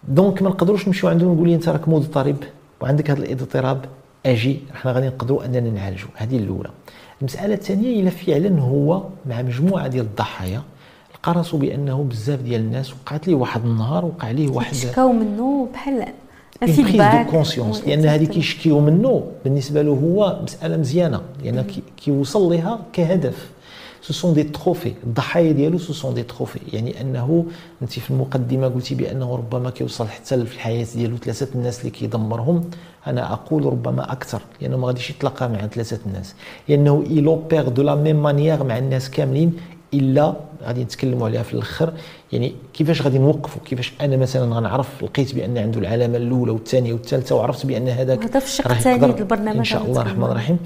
donc ما نقدروش نمشيو عنده ونقول أنت راك مضطرب وعندك هذا الإضطراب. أجي إحنا غادي نقدروا أننا نعالجوا هذه الأولى. المسألة الثانية إلا فعلا هو مع مجموعة ديال الضحايا لقى راسو بأنه بزاف ديال الناس وقعت ليه واحد النهار وقع ليه واحد شكاو منه بحال فيدباك دو كونسيونس لأن هذه كيشكيو منه. بالنسبة له هو مسألة مزيانة لأن كيوصل لها كهدف. ce sont des trophées الضحايا ديالو ce sont des trophées يعني أنه أنت في المقدمة قلتي بأنه ربما كيوصل حتى في الحياة ديالو ثلاثة الناس اللي كيدمرهم. أنا أقول ربما أكثر لأنه ما غاديش يتلقى مع ثلاثة الناس. لأنه il opère de la même manière مع الناس كاملين إلا غادي نتكلموا عليها في الأخر. يعني كيفاش غادي نوقفوا كيفاش أنا مثلا غنعرف؟ لقيت بأن عنده العلامة الأولى والثانية والثالثة وعرفت بأن هذاك هذا في الشق الثاني البرنامج إن شاء الله الرحمن الرحيم.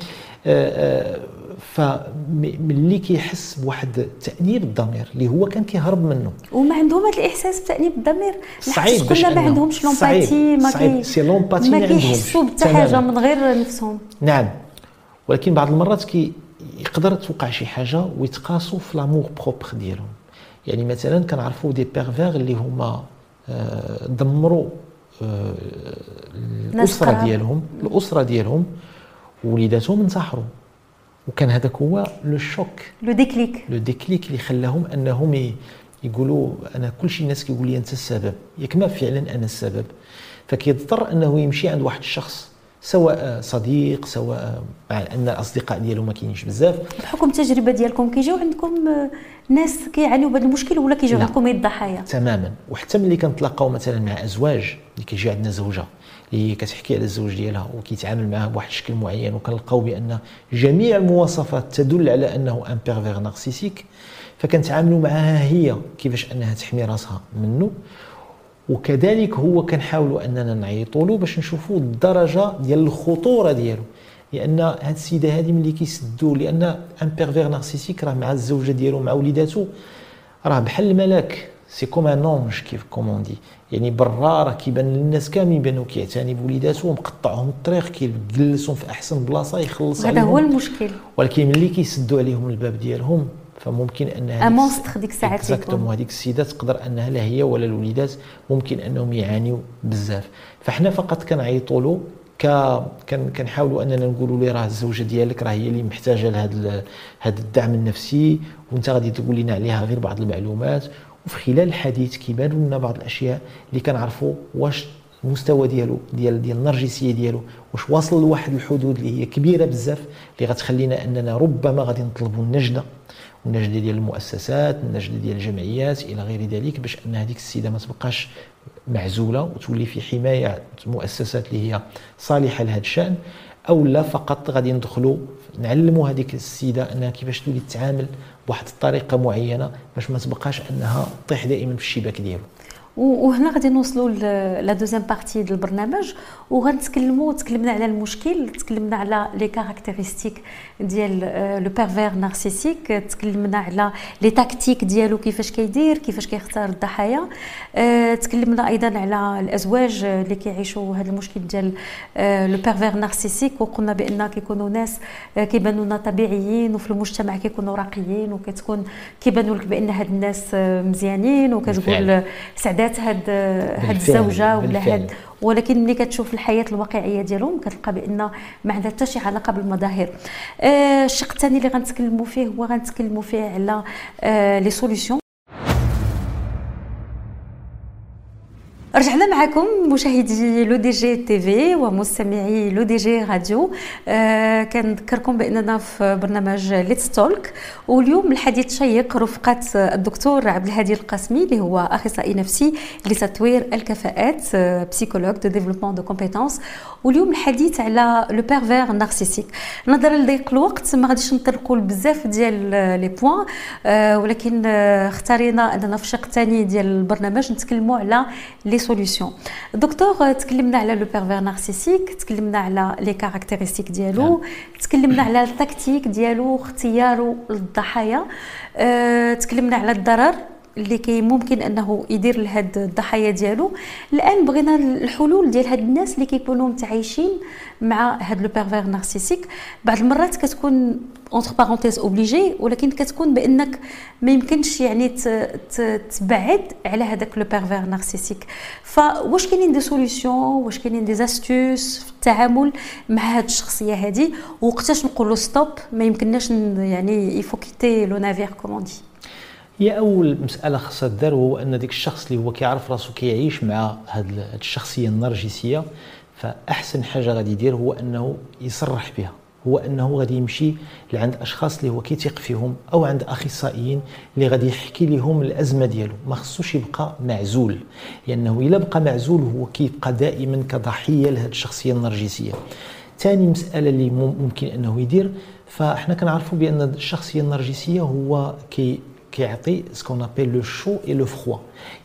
آه، آه، فملي كيحس بواحد تأنيب الضمير اللي هو كان كيهرب منه. وما عندهم هذا الإحساس بتأنيب الضمير. صعيب كلنا ما عندهمش l'empathie ما صعيب. c'est l'empathie ما كيحسوا بحتى حاجة من غير نفسهم. نعم. ولكن بعض المرات كي يقدر توقع شي حاجة ويتقاسوا في l'amour propre ديالهم. يعني مثلا كنعرفوا des pervers اللي هما آه، دمروا آه، الأسرة ديالهم الأسرة ديالهم وليداتهم انتحروا. وكان هذاك هو le choc. le déclic. le déclic اللي خلاهم أنهم يقولوا أنا كل شيء الناس كيقول لي أنت السبب. ياك ما فعلا أنا السبب. فكيضطر أنه يمشي عند واحد الشخص سواء صديق سواء مع أن الأصدقاء ديالو ما كاينينش بزاف. بحكم التجربة ديالكم كيجيو عندكم ناس كيعانيوا بهذا المشكل ولا كيجيو عندكم الضحايا تماما. وحتى ملي كنتلاقاو مثلا مع أزواج اللي كيجي عندنا زوجة. اللي كتحكي على الزوج ديالها وكيتعامل معها بواحد الشكل معين وكنلقاو بأن جميع المواصفات تدل على أنه un pervers narcissique فكنتعاملوا معها هي كيفاش أنها تحمي راسها منه وكذلك هو كنحاولوا أننا نعيطوا له باش نشوفوا الدرجة ديال الخطورة ديالو. لأن هاد السيدة هذه ملي كيسدوا لأن ان pervers narcissique راه مع الزوجة ديالو مع وليداتو راه بحال الملاك. c'est comme un ange كيف comme on dit يعني برا راه كيبان للناس كاملين بانه كيعتني بوليداتو ومقطعهم الطريق كيجلسهم في أحسن بلاصة يخلص هذا هو المشكل. ولكن ملي كيسدوا عليهم الباب ديالهم فممكن un monstre ديك الساعات exactement هذيك السيدة تقدر أنها لا هي ولا الوليدات ممكن أنهم يعانيوا بزاف. فاحنا فقط كنعيطوا له ك كنحاولوا أننا نقولوا له راه الزوجة ديالك راه هي اللي محتاجة لهذا هذا الدعم النفسي وأنت غادي تقول لنا عليها غير بعض المعلومات وفي خلال الحديث كيبانوا لنا بعض الأشياء اللي كنعرفوا واش المستوى ديالو ديال ديال النرجسية ديالو واش واصل لواحد الحدود اللي هي كبيرة بزاف اللي غتخلينا أننا ربما غادي نطلبوا النجدة والنجده ديال المؤسسات النجدة ديال الجمعيات إلى غير ذلك باش أن هذيك السيدة ما تبقاش معزولة وتولي في حماية مؤسسات اللي هي صالحة لهذا الشأن أو لا فقط غادي ندخلوا نعلموا هذيك السيدة أنها كيفاش تولي تتعامل بواحد الطريقة معينة باش ما تبقاش أنها تطيح دائما في الشباك ديالو. وهنا غادي نوصلوا la deuxième partie ديال البرنامج. وغنتكلموا تكلمنا على المشكل تكلمنا على les caractéristiques ديال le pervers narcissique تكلمنا على les tactiques ديالو كيفاش كيدير كيفاش كيختار الضحايا. آه، تكلمنا أيضا على الأزواج اللي كيعيشوا هذا المشكل ديال le pervers narcissique وقلنا بأن كيكونوا ناس آه، كيبانوا لنا طبيعيين وفي المجتمع كيكونوا راقيين وكتكون كيبانوا لك بأن هاد الناس آه، مزيانين. وكتقول سعدات هاد هاد الزوجه ولا هاد ولكن ملي كتشوف الحياة الواقعية ديالهم كتلقى بأن ما عندها حتى شي علاقة بالمظاهر. آه الشق الثاني اللي غنتكلموا فيه هو غنتكلموا فيه على آه les solutions رجعنا معكم مشاهدي لو DGTV ومستمعي لو DG Radio. آه كنذكركم بأننا في برنامج Let's Talk واليوم الحديث شيق رفقة الدكتور عبد الهادي القاسمي اللي هو أخصائي نفسي لتطوير الكفاءات psychologue de développement de compétences واليوم الحديث على le pervers narcissique نظرا لضيق الوقت ما غاديش نطرقوا بزاف ديال les points آه ولكن آه اختارينا أننا في الشق الثاني ديال البرنامج نتكلموا على les solutions دكتور تكلمنا على le pervers narcissique تكلمنا على les caractéristiques ديالو تكلمنا على ال tactique ديالو اختياره للضحايا أه تكلمنا على الضرر اللي كي ممكن انه يدير لهاد الضحايا ديالو الان بغينا الحلول ديال هاد الناس اللي كيكونوا متعايشين مع هاد le pervers narcissique بعض المرات كتكون entre parenthèses obligé ولكن كتكون بأنك ما يمكنش يعني تبعد على هذاك le pervers narcissique فواش كاينين des solutions واش كاينين des astuces في التعامل مع هاد الشخصية هذه وقتاش نقولوا stop ما يمكنناش يعني il faut quitter le navire comme on dit هي أول مسألة خاصها تدار هو أن ديك الشخص اللي هو كيعرف راسو كيعيش مع هاد الشخصية النرجسية فأحسن حاجة غادي يدير هو أنه يصرح بها. هو أنه غادي يمشي لعند أشخاص اللي هو كيثيق فيهم أو عند أخصائيين اللي غادي يحكي لهم الأزمة ديالو. ما خصوش يبقى معزول لأنه إلا بقى معزول هو كيبقى دائما كضحية لهذه الشخصية النرجسية. ثاني مسألة اللي ممكن أنه يدير فإحنا كنعرفوا بأن الشخصية النرجسية هو كي كيعطي ce qu'on appelle le chaud et le froid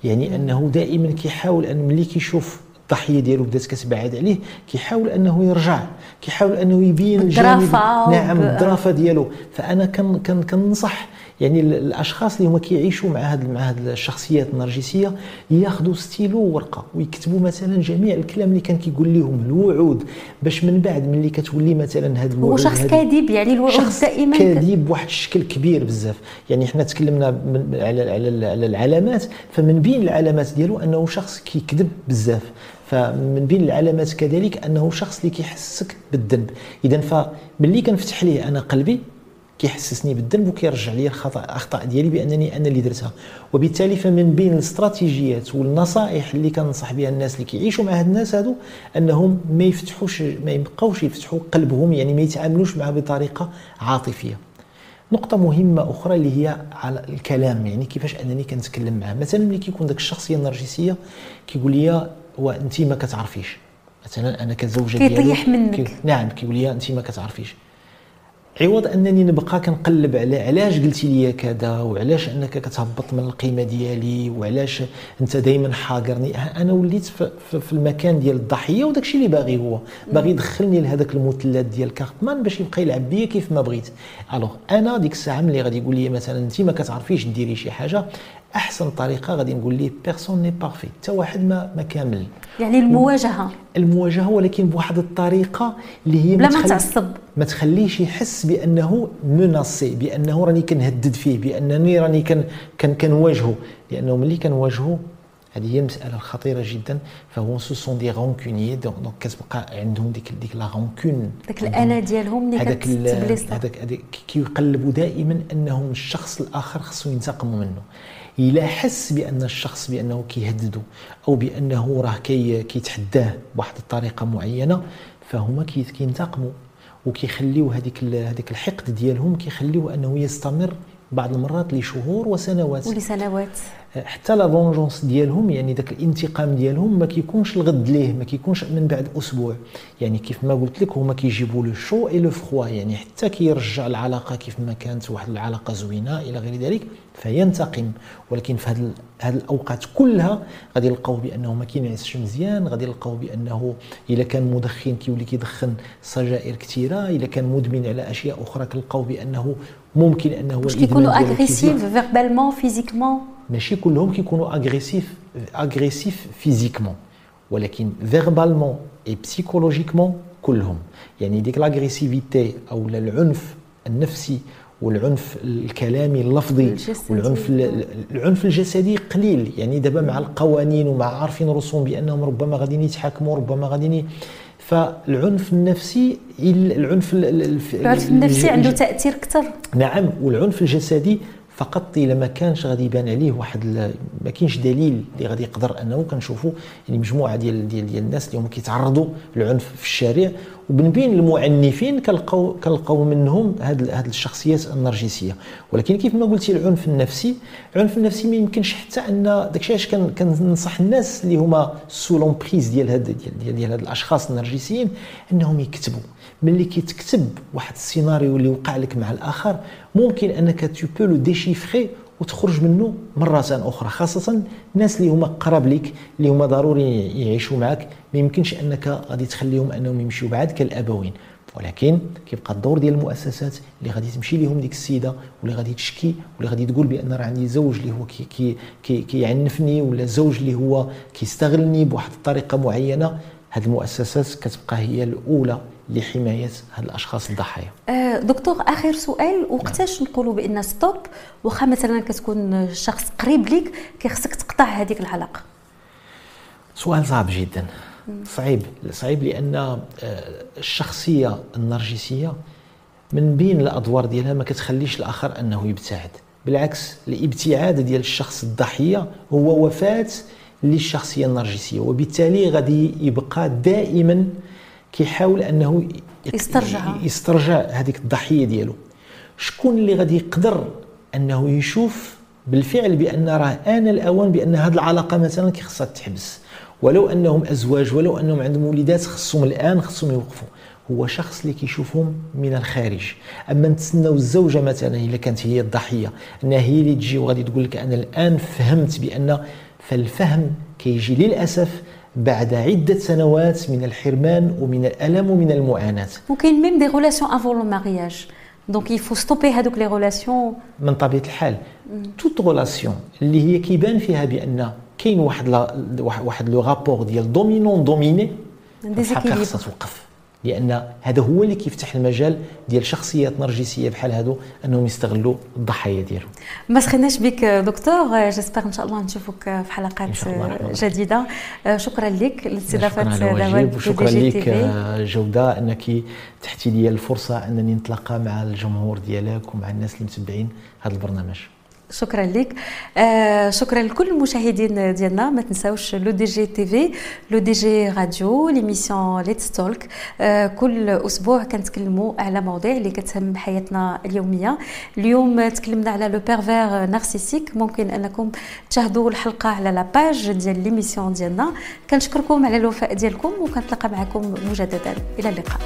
يعني أنه دائما كيحاول أن ملي كيشوف الضحيه ديالو بدات كتبعد عليه كيحاول أنه يرجع كيحاول أنه يبين الجانب نعم الظرافه ديالو. فأنا كن كن كننصح يعني الأشخاص اللي هما كيعيشوا مع هاد مع هاد الشخصيات النرجسية ياخذوا ستيلو وورقه ويكتبوا مثلا جميع الكلام اللي كان كيقول لهم الوعود باش من بعد ملي كتولي مثلا هاد الوعود هو شخص كاذب يعني الوعود دائما. كاذب بواحد الشكل كبير بزاف. يعني حنا تكلمنا على على على العلامات فمن بين العلامات ديالو أنه شخص كيكذب بزاف. فمن بين العلامات كذلك أنه شخص اللي كيحسك بالذنب. اذا فملي كنفتح ليه أنا قلبي كيحسسني بالذنب وكيرجع لي الخطا الأخطاء ديالي بأنني أنا اللي درتها. وبالتالي فمن بين الاستراتيجيات والنصائح اللي كنصح بها الناس اللي كيعيشوا مع هاد الناس هادو أنهم ما يفتحوش ما يبقاوش يفتحوا قلبهم يعني ما يتعاملوش معه بطريقة عاطفية. نقطة مهمة أخرى اللي هي على الكلام يعني كيفاش أنني كنتكلم معاه مثلا ملي كيكون داك الشخصية النرجسية كيقول لي وأنت ما كتعرفيش. مثلا أنا كزوجة ديالو كيطيح منك. كي نعم كيقول لي أنت ما كتعرفيش. عوض أنني نبقى كنقلب على علاش قلتي لي كذا وعلاش أنك كتهبط من القيمة ديالي وعلاش أنت دائما حاقرني أنا وليت في المكان ديال الضحية وداك الشيء اللي باغي هو. باغي يدخلني لهذاك المثلث ديال Karpman باش يبقى يلعب بيا كيف ما بغيت. alors أنا ديك الساعة ملي غادي يقول لي مثلا انت ما كتعرفيش ديري شي حاجة أحسن طريقة غادي نقول ليه personne n'est parfait حتى واحد ما ما كامل. يعني المواجهة. المواجهة ولكن بواحد الطريقة اللي هي بلا ما تعصب. ما تخليش يحس بأنه مناصي بأنه راني كنهدد فيه بأنني راني كن كن كنواجهه. لأنه ملي كنواجهه هذه هي المسألة الخطيرة جدا. فهو ce sont des rancuniers donc كتبقى عندهم ديك ديك la rancune داك الانا ديالهم اللي هذاك هذاك كيقلبوا دائما أنهم الشخص الآخر خصو ينتقموا منه. الا حس بأن الشخص بأنه كيهدده أو بأنه راه كي كيتحداه بواحد الطريقة معينة فهما كينتقموا وكيخليو هذيك هذيك الحقد ديالهم كيخليوه أنه يستمر بعض المرات لشهور وسنوات. ولسنوات. حتى la vengeance ديالهم يعني ذاك الانتقام ديالهم ما كيكونش الغد ليه ما كيكونش من بعد أسبوع. يعني كيف ما قلت لك هما كيجيبوا le chaud et le froid يعني حتى كيرجع العلاقة كيف ما كانت واحد العلاقة زوينة إلى غير ذلك فينتقم. ولكن في هذه الأوقات كلها غادي يلقاو بأنه ما كينعسش مزيان غادي يلقاو بأنه إلا كان مدخن كيولي كيدخن سجائر كثيره إلا كان مدمن على أشياء أخرى كنلقاو بأنه ممكن أنه واش كيكونوا اغريسيف verbalement physiquement ماشي كلهم كيكونوا agressifs agressifs physiquement ولكن verbalement et psychologiquement كلهم. يعني ديك l'agressivité أو العنف النفسي والعنف الكلامي اللفظي الجسدي. والعنف العنف الجسدي قليل. يعني دابا مع القوانين ومع عارفين راسهم بأنهم ربما غاديين يتحاكموا ربما غاديين فالعنف النفسي العنف العنف النفسي عنده تأثير أكثر. نعم والعنف الجسدي فقط الا ما كانش غادي يبان عليه واحد ما كاينش دليل اللي غادي يقدر أنه كنشوفوا يعني مجموعة ديال ديال ديال الناس اللي هما كيتعرضوا للعنف في الشارع ومن بين المعنفين كنلقاو كنلقاو منهم هاد هاد الشخصيات النرجسية. ولكن كيف ما قلتي العنف النفسي العنف النفسي ما يمكنش حتى أن داكشي علاش كننصح الناس اللي هما sous l'emprise ديال هاد ديال ديال, ديال هاد الأشخاص النرجسيين أنهم يكتبوا. ملي كيتكتب واحد السيناريو اللي وقع لك مع الآخر ممكن أنك tu peux le déchiffrer وتخرج منه مرة أخرى خاصة الناس اللي هما قراب لك اللي هما ضروري يعيشوا معك ما يمكنش أنك غادي تخليهم أنهم يمشيوا بعد كالأبوين. ولكن كيبقى الدور ديال المؤسسات اللي غادي تمشي لهم ديك السيدة واللي غادي تشكي واللي غادي تقول بأن راه عندي زوج اللي هو كي كي كي كيعنفني ولا زوج اللي هو كيستغلني بواحد الطريقة معينة هذه المؤسسات كتبقى هي الأولى لحماية هاد الاشخاص الضحايا. أه، دكتور آخر سؤال وقتاش نقولوا بأن ستوب واخا مثلا كتكون شخص قريب لك كيخصك تقطع هذيك العلاقة؟ سؤال صعب جدا. صعيب صعيب لأن أه، الشخصية النرجسية من بين الأدوار ديالها ما كتخليش الآخر أنه يبتعد. بالعكس الابتعاد ديال الشخص الضحية هو وفاة للشخصية النرجسية وبالتالي غادي يبقى دائما كيحاول أنه يسترجع. يسترجع هذيك الضحية ديالو. شكون اللي غادي يقدر أنه يشوف بالفعل بأن راه آن الأوان بأن هذه العلاقة مثلا كيخصها تحبس؟ ولو أنهم أزواج ولو أنهم عندهم وليدات خصهم الآن خصهم يوقفوا. هو شخص اللي كيشوفهم من الخارج. أما نتسناو الزوجة مثلا إلا كانت هي الضحية أنها هي اللي تجي وغادي تقول لك أنا الآن فهمت بأن فالفهم كيجي للأسف بعد عدة سنوات من الحرمان ومن الألم ومن المعاناة. وكاين même des relations avant le mariage donc il faut stopper هذوك les relations من طبيعة الحال toute relation اللي هي كيبان فيها بأن كاين واحد واحد le rapport ديال dominant dominé الحقيقة خصها توقف. لأن هذا هو اللي كيفتح المجال ديال شخصيات نرجسية بحال هادو أنهم يستغلوا الضحايا ديالهم. ما سخناش بك دكتور. j'espère إن شاء الله نشوفك في حلقات جديدة. شكرا لك لاستضافة دوات وشكرا لك جودة أنك تحتي لي الفرصة أنني نتلاقى مع الجمهور ديالك ومع الناس اللي متبعين هذا البرنامج. شكرا لك. آه شكرا لكل المشاهدين ديالنا. ما تنساوش LODJ TV LODJ Radio l'émission Let's Talk آه كل أسبوع كنتكلموا على مواضيع اللي كتهم حياتنا اليومية. اليوم تكلمنا على le pervers narcissique ممكن أنكم تشاهدوا الحلقة على la page ديال l'émission ديالنا. كنشكركم على الوفاء ديالكم وكنتلاقى معكم مجددا. إلى اللقاء.